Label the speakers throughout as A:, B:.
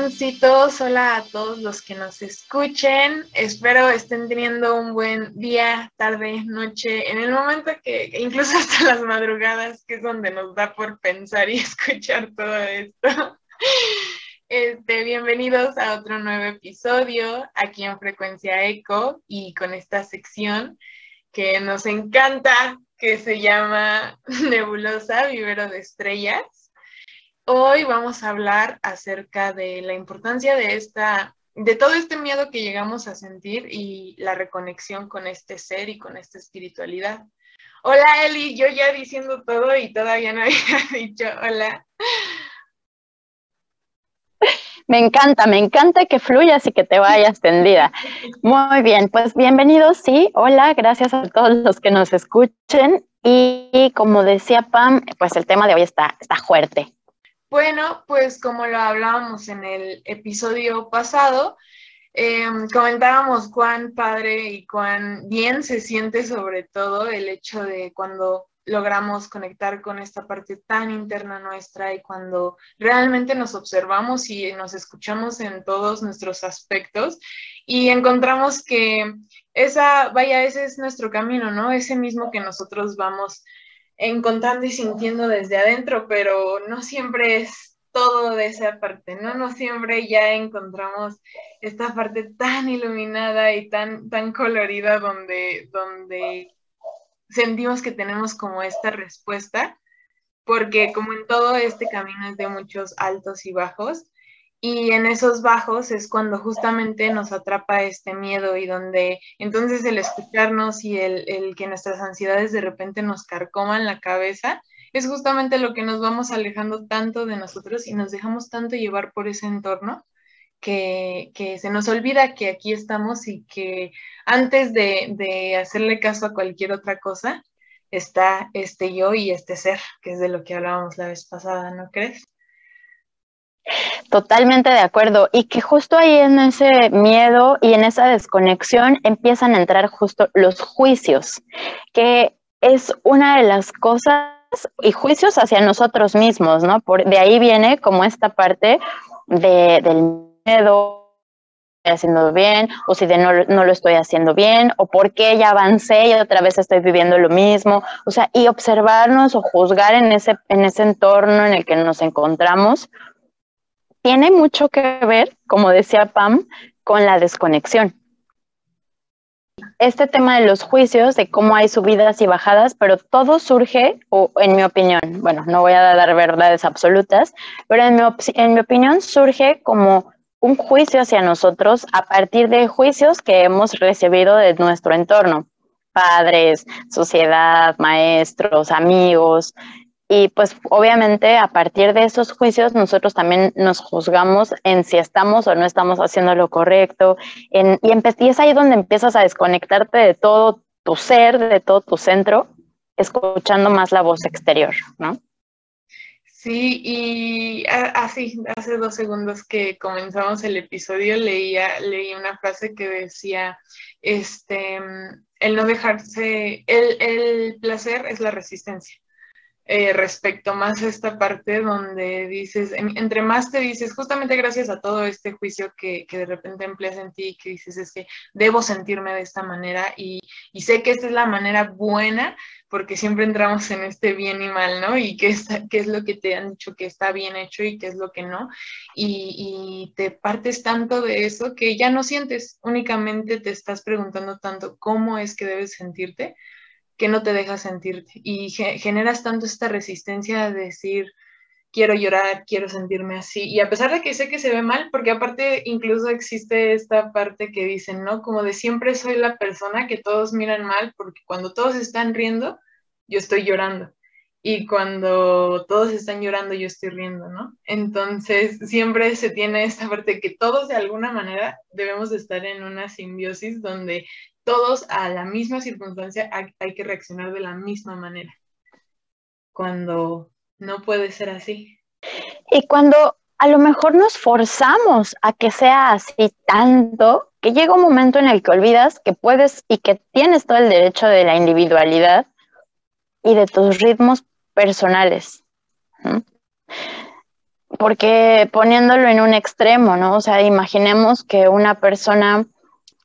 A: Hola dragoncitos, hola a todos los que nos escuchen. Espero estén teniendo un buen día, tarde, noche, en el momento que, incluso hasta las madrugadas, que es donde nos da por pensar y escuchar todo esto. Este, bienvenidos a otro nuevo episodio aquí en Frecuencia Eco y con esta sección que nos encanta, que se llama Nebulosa, Vivero de Estrellas. Hoy vamos a hablar acerca de la importancia de esta, de todo este miedo que llegamos a sentir y la reconexión con este ser y con esta espiritualidad. Hola Eli, yo ya diciendo todo y todavía no había dicho hola.
B: Me encanta, me encanta que fluyas y que te vayas tendida. Muy bien, pues bienvenidos, sí, hola, gracias a todos los que nos escuchen. Y, como decía Pam, pues el tema de hoy está, está fuerte,
A: bueno, pues como lo hablábamos en el episodio pasado, em, comentábamos cuán padre y cuán bien se siente sobre todo el hecho de cuando logramos conectar con esta parte tan interna nuestra y cuando realmente nos observamos y nos escuchamos en todos nuestros aspectos y encontramos que esa, vaya, ese es nuestro camino, ¿no? Ese mismo que nosotros vamos encontrando y sintiendo desde adentro, pero no siempre es todo de esa parte, ¿no? No siempre ya encontramos esta parte tan iluminada y tan, tan colorida donde, donde sentimos que tenemos como esta respuesta, porque como en todo este camino es de muchos altos y bajos, y en esos bajos es cuando justamente nos atrapa este miedo y donde entonces el escucharnos y el, que nuestras ansiedades de repente nos carcoman la cabeza es justamente lo que nos vamos alejando tanto de nosotros y nos dejamos tanto llevar por ese entorno que, se nos olvida que aquí estamos y que antes de, de hacerle caso a cualquier otra cosa está este yo y este ser, que es de lo que hablábamos la vez pasada, ¿no crees?
B: Totalmente de acuerdo. Y que justo ahí en ese miedo y en esa desconexión empiezan a entrar justo los juicios, que es una de las cosas y juicios hacia nosotros mismos, ¿no? Por, de ahí viene como esta parte de, del miedo haciendo bien, o si de no, no, lo estoy haciendo bien, o por qué ya avancé y otra vez estoy viviendo lo mismo, o sea, y observarnos o juzgar en ese, en ese entorno en el que nos encontramos, tiene mucho que ver, como decía Pam, con la desconexión. Este tema de los juicios, de cómo hay subidas y bajadas, pero todo surge, o en mi opinión, bueno, no voy a dar verdades absolutas, pero en mi, en mi opinión surge como un juicio hacia nosotros a partir de juicios que hemos recibido de nuestro entorno, padres, sociedad, maestros, amigos, y pues obviamente a partir de esos juicios nosotros también nos juzgamos en si estamos o no estamos haciendo lo correcto. En, y, y, es ahí donde empiezas a desconectarte de todo tu ser, de todo tu centro, escuchando más la voz exterior, ¿no?
A: Sí, y así, hace dos segundos que comenzamos el episodio, leía, leí una frase que decía, este, el no dejarse, el, el placer es la resistencia. Eh, respecto más a esta parte donde dices, entre más te dices, justamente gracias a todo este juicio que, que, de repente empleas en ti, que dices, es que debo sentirme de esta manera y, y, sé que esta es la manera buena, porque siempre entramos en este bien y mal, ¿no? Y qué es, qué es lo que te han dicho que está bien hecho y qué es lo que no. Y, y te partes tanto de eso que ya no sientes, únicamente te estás preguntando tanto cómo es que debes sentirte que no te deja sentirte y generas tanto esta resistencia de decir, quiero llorar, quiero sentirme así. Y a pesar de que sé que se ve mal, porque aparte incluso existe esta parte que dicen, ¿no? Como de siempre soy la persona que todos miran mal, porque cuando todos están riendo, yo estoy llorando. Y cuando todos están llorando, yo estoy riendo, ¿no? Entonces, siempre se tiene esta parte que todos de alguna manera debemos estar en una simbiosis donde todos a la misma circunstancia hay, que reaccionar de la misma manera, cuando no puede ser así.
B: Y cuando a lo mejor nos forzamos a que sea así tanto, que llega un momento en el que olvidas que puedes y que tienes todo el derecho de la individualidad y de tus ritmos personales. porque poniéndolo en un extremo, ¿no? O sea, imaginemos que una persona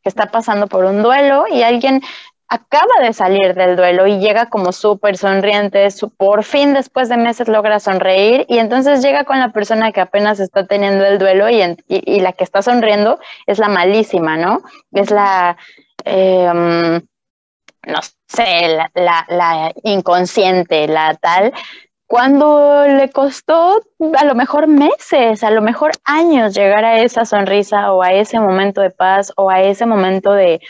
B: que está pasando por un duelo y alguien acaba de salir del duelo y llega como súper sonriente, por fin después de meses logra sonreír y entonces llega con la persona que apenas está teniendo el duelo y, la que está sonriendo es la malísima, ¿no? Es la, em, no sé, la inconsciente, la tal, cuando le costó a lo mejor meses, a lo mejor años llegar a esa sonrisa o a ese momento de paz o a ese momento de,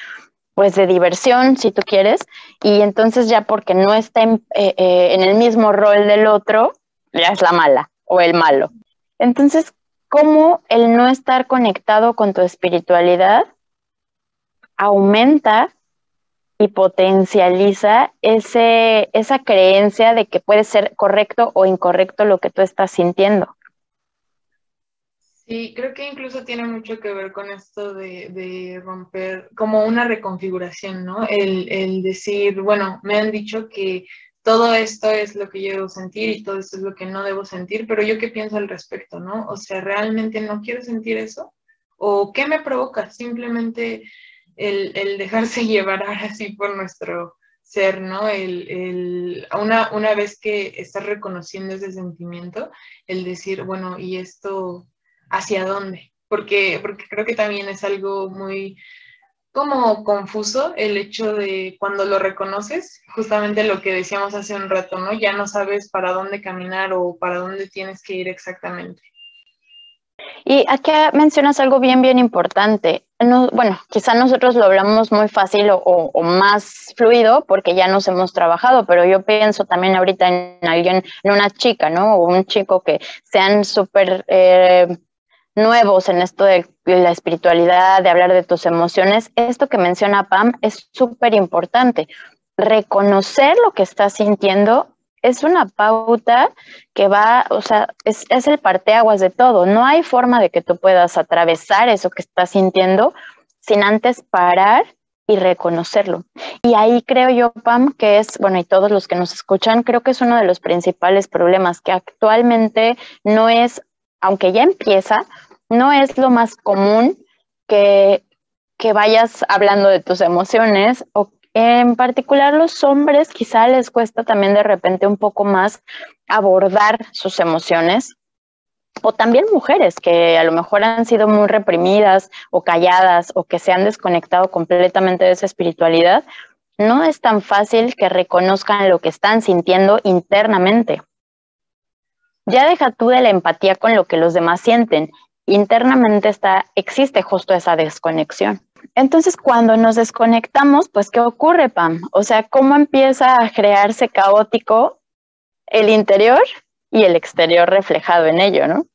B: pues de diversión, si tú quieres, y entonces ya porque no está en, eh, eh, en el mismo rol del otro, ya es la mala o el malo. Entonces, ¿cómo el no estar conectado con tu espiritualidad aumenta y potencializa ese, esa creencia de que puede ser correcto o incorrecto lo que tú estás sintiendo.
A: Sí, creo que incluso tiene mucho que ver con esto de, romper como una reconfiguración, ¿no? El, el, decir, bueno, me han dicho que todo esto es lo que yo debo sentir y todo esto es lo que no debo sentir, pero yo qué pienso al respecto, ¿no? O sea, ¿realmente no quiero sentir eso? ¿O qué me provoca? Simplemente el, dejarse llevar así por nuestro ser, ¿no? El, una, una vez que estás reconociendo ese sentimiento, el decir, bueno, ¿y esto hacia dónde? Porque, porque creo que también es algo muy como confuso el hecho de cuando lo reconoces, justamente lo que decíamos hace un rato, ¿no? Ya no sabes para dónde caminar o para dónde tienes que ir exactamente.
B: Y aquí mencionas algo bien, bien importante. bueno, quizá nosotros lo hablamos muy fácil o, más fluido porque ya nos hemos trabajado, pero yo pienso también ahorita en alguien, en una chica, ¿no? O un chico que sean súper eh, nuevos en esto de la espiritualidad, de hablar de tus emociones. Esto que menciona Pam es súper importante. Reconocer lo que estás sintiendo es una pauta que va, o sea, es, el parteaguas de todo. No hay forma de que tú puedas atravesar eso que estás sintiendo sin antes parar y reconocerlo. Y ahí creo yo, Pam, que es, bueno, y todos los que nos escuchan, creo que es uno de los principales problemas que actualmente no es, aunque ya empieza, no es lo más común que, que vayas hablando de tus emociones o en particular los hombres quizá les cuesta también de repente un poco más abordar sus emociones o también mujeres que a lo mejor han sido muy reprimidas o calladas o que se han desconectado completamente de esa espiritualidad, no es tan fácil que reconozcan lo que están sintiendo internamente. Ya deja tú de la empatía con lo que los demás sienten. Internamente está, existe justo esa desconexión. Entonces, cuando nos desconectamos, pues, ¿qué ocurre, Pam? O sea, ¿cómo empieza a crearse caótico el interior y el exterior reflejado en ello, no?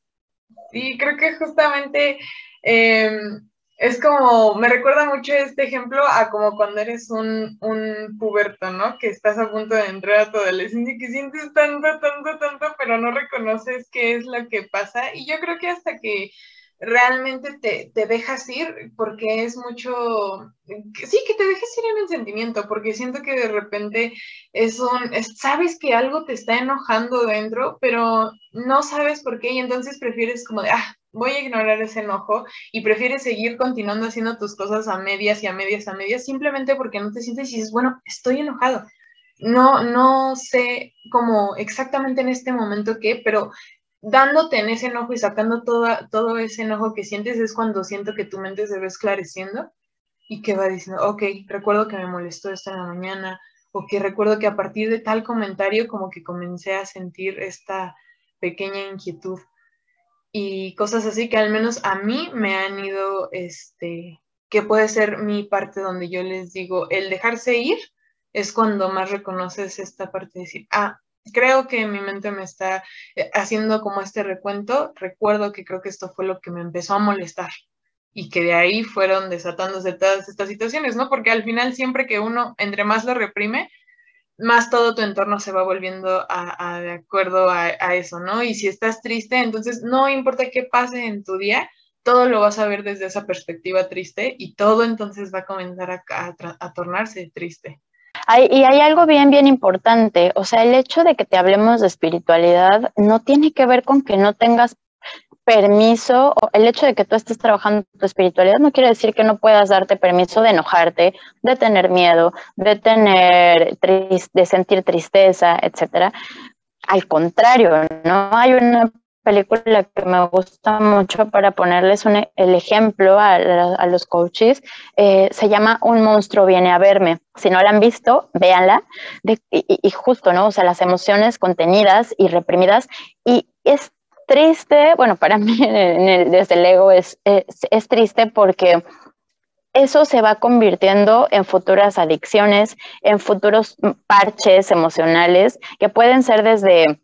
A: Sí, creo que justamente em, es como, me recuerda mucho este ejemplo a como cuando eres un, un puberto, ¿no? Que estás a punto de entrar a tu adolescencia y que sientes tanto, tanto, tanto, pero no reconoces qué es lo que pasa. Y yo creo que hasta que realmente te, te, dejas ir porque es mucho, sí, que te dejes ir en el sentimiento, porque siento que de repente es un, sabes que algo te está enojando dentro, pero no sabes por qué y entonces prefieres como de, ah, voy a ignorar ese enojo y prefieres seguir continuando haciendo tus cosas a medias y a medias a medias simplemente porque no te sientes y dices, bueno, estoy enojado. No, no sé cómo exactamente en este momento qué, pero dándote en ese enojo y sacando todo ese enojo que sientes es cuando siento que tu mente se va esclareciendo y que va diciendo, ok, recuerdo que me molestó esto en la mañana o que recuerdo que a partir de tal comentario como que comencé a sentir esta pequeña inquietud. Y cosas así que al menos a mí me han ido, este, que puede ser mi parte donde yo les digo, el dejarse ir es cuando más reconoces esta parte de decir, ah, creo que mi mente me está eh, haciendo como este recuento. Recuerdo que creo que esto fue lo que me empezó a molestar y que de ahí fueron desatándose todas estas situaciones, ¿no? Porque al final siempre que uno, entre más lo reprime, más todo tu entorno se va volviendo a, de acuerdo a, eso, ¿no? Y si estás triste, entonces no importa qué pase en tu día, todo lo vas a ver desde esa perspectiva triste y todo entonces va a comenzar a, a tornarse triste
B: y hay algo bien, bien importante. O sea, el hecho de que te hablemos de espiritualidad no tiene que ver con que no tengas permiso, el hecho de que tú estés trabajando tu espiritualidad no quiere decir que no puedas darte permiso de enojarte, de tener miedo, de tener de sentir tristeza, etcétera. Al contrario, no hay una película que me gusta mucho para ponerles el ejemplo a, los coaches, eh, se llama Un monstruo viene a verme. Si no la han visto, véanla. y, justo, ¿no? O sea, las emociones contenidas y reprimidas. Y es triste, bueno, para mí desde el ego es, es triste porque eso se va convirtiendo en futuras adicciones, en futuros parches emocionales que pueden ser desde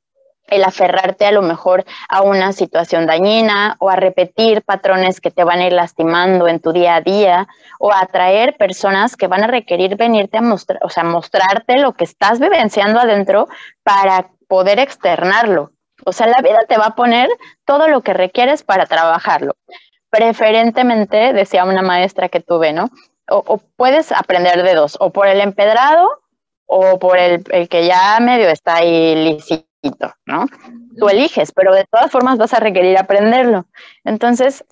B: el aferrarte a lo mejor a una situación dañina o a repetir patrones que te van a ir lastimando en tu día a día o a atraer personas que van a requerir venirte a mostrar, o sea, mostrarte lo que estás vivenciando adentro para poder externarlo. O sea, la vida te va a poner todo lo que requieres para trabajarlo. Preferentemente, decía una maestra que tuve, ¿no? O, puedes aprender de dos, o por el empedrado o por el, el que ya medio está ahí ¿no? Tú eliges, pero de todas formas vas a requerir aprenderlo. Entonces,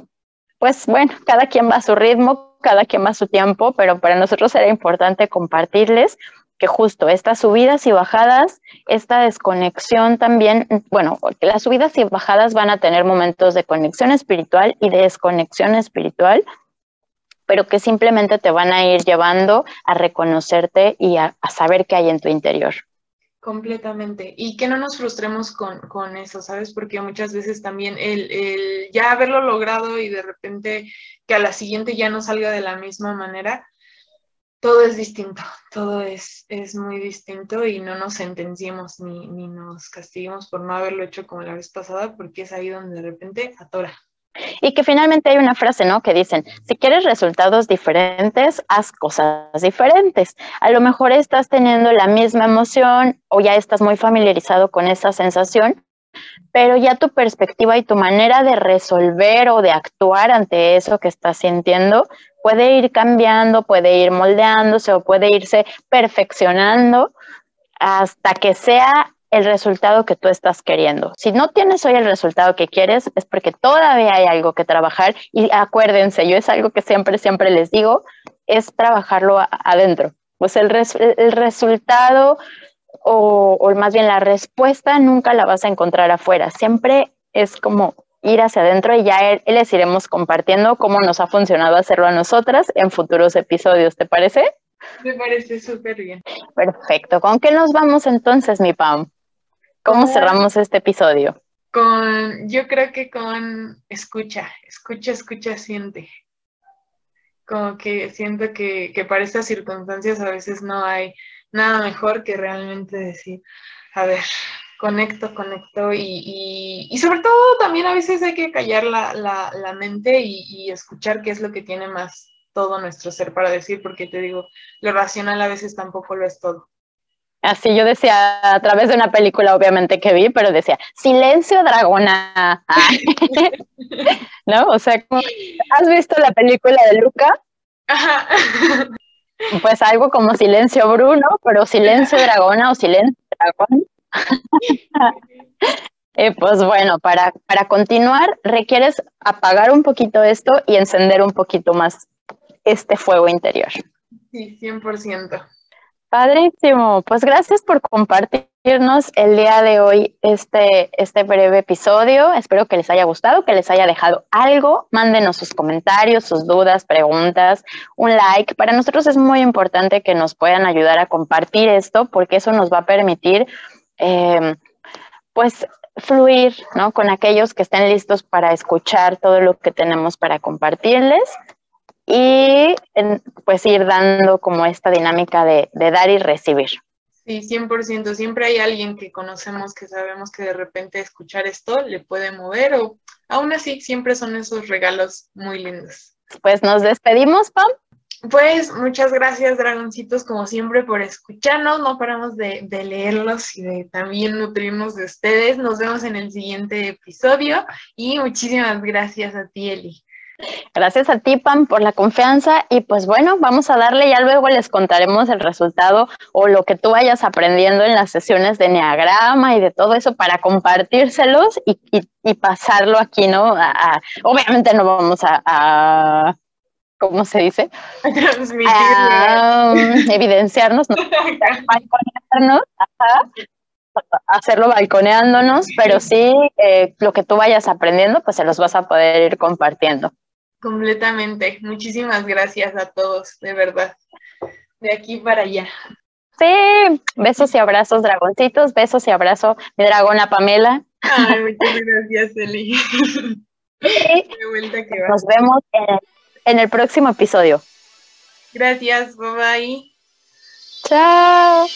B: pues bueno, cada quien va a su ritmo, cada quien va a su tiempo, pero para nosotros era importante compartirles que justo estas subidas y bajadas, esta desconexión también, bueno, porque las subidas y bajadas van a tener momentos de conexión espiritual y de desconexión espiritual, pero que simplemente te van a ir llevando a reconocerte y a, a saber qué hay en tu interior.
A: Completamente. Y que no nos frustremos con, eso, ¿sabes? Porque muchas veces también el, ya haberlo logrado y de repente que a la siguiente ya no salga de la misma manera, todo es distinto, todo es, es muy distinto y no nos sentenciemos ni, ni nos castiguemos por no haberlo hecho como la vez pasada, porque es ahí donde de repente atora.
B: Y que finalmente hay una frase, ¿no? Que dicen, si quieres resultados diferentes, haz cosas diferentes. A lo mejor estás teniendo la misma emoción o ya estás muy familiarizado con esa sensación, pero ya tu perspectiva y tu manera de resolver o de actuar ante eso que estás sintiendo puede ir cambiando, puede ir moldeándose o puede irse perfeccionando hasta que sea el resultado que tú estás queriendo. Si no tienes hoy el resultado que quieres, es porque todavía hay algo que trabajar y acuérdense, yo es algo que siempre, siempre les digo, es trabajarlo adentro. Pues el, el resultado o, o, más bien la respuesta nunca la vas a encontrar afuera, siempre es como ir hacia adentro y ya les iremos compartiendo cómo nos ha funcionado hacerlo a nosotras en futuros episodios, ¿te parece?
A: Me parece súper bien.
B: Perfecto. ¿Con qué nos vamos entonces, mi Pam? ¿Cómo cerramos este episodio?
A: Con, yo creo que con escucha, escucha, escucha, siente. Como que siento que, que para estas circunstancias a veces no hay nada mejor que realmente decir, a ver, conecto, conecto y, y, sobre todo también a veces hay que callar la, la, la mente y, y, escuchar qué es lo que tiene más todo nuestro ser para decir, porque te digo, lo racional a veces tampoco lo es todo.
B: Así yo decía a través de una película, obviamente que vi, pero decía, silencio dragona. ¿No? O sea, ¿has visto la película de Luca? Pues algo como silencio Bruno, pero silencio dragona o silencio dragón. Eh, pues bueno, para, para continuar requieres apagar un poquito esto y encender un poquito más este fuego interior.
A: Sí, 100%.
B: Padrísimo. Pues gracias por compartirnos el día de hoy este, este breve episodio. Espero que les haya gustado, que les haya dejado algo. Mándenos sus comentarios, sus dudas, preguntas, un like. Para nosotros es muy importante que nos puedan ayudar a compartir esto porque eso nos va a permitir, em, pues, fluir, ¿no? Con aquellos que estén listos para escuchar todo lo que tenemos para compartirles y pues ir dando como esta dinámica de, dar y recibir.
A: Sí, 100%. Siempre hay alguien que conocemos que sabemos que de repente escuchar esto le puede mover o aún así siempre son esos regalos muy lindos.
B: Pues nos despedimos, Pam.
A: Pues muchas gracias, dragoncitos, como siempre, por escucharnos. No paramos de, de, leerlos y de también nutrirnos de ustedes. Nos vemos en el siguiente episodio y muchísimas gracias a ti, Eli.
B: Gracias a ti, Pam, por la confianza y pues bueno, vamos a darle, ya luego les contaremos el resultado o lo que tú vayas aprendiendo en las sesiones de Neagrama y de todo eso para compartírselos y, pasarlo aquí, ¿no? obviamente no vamos a, ¿cómo se dice? A, um, evidenciarnos, ¿no? hacerlo balconeándonos, pero sí eh, lo que tú vayas aprendiendo, pues se los vas a poder ir compartiendo.
A: Completamente. Muchísimas gracias a todos, de verdad. De aquí para allá.
B: Sí, besos y abrazos, dragoncitos, besos y abrazo, mi dragona Pamela.
A: Ay, muchas gracias, Eli.
B: Nos vemos en, en el próximo episodio.
A: Gracias, bye bye.
B: Chao.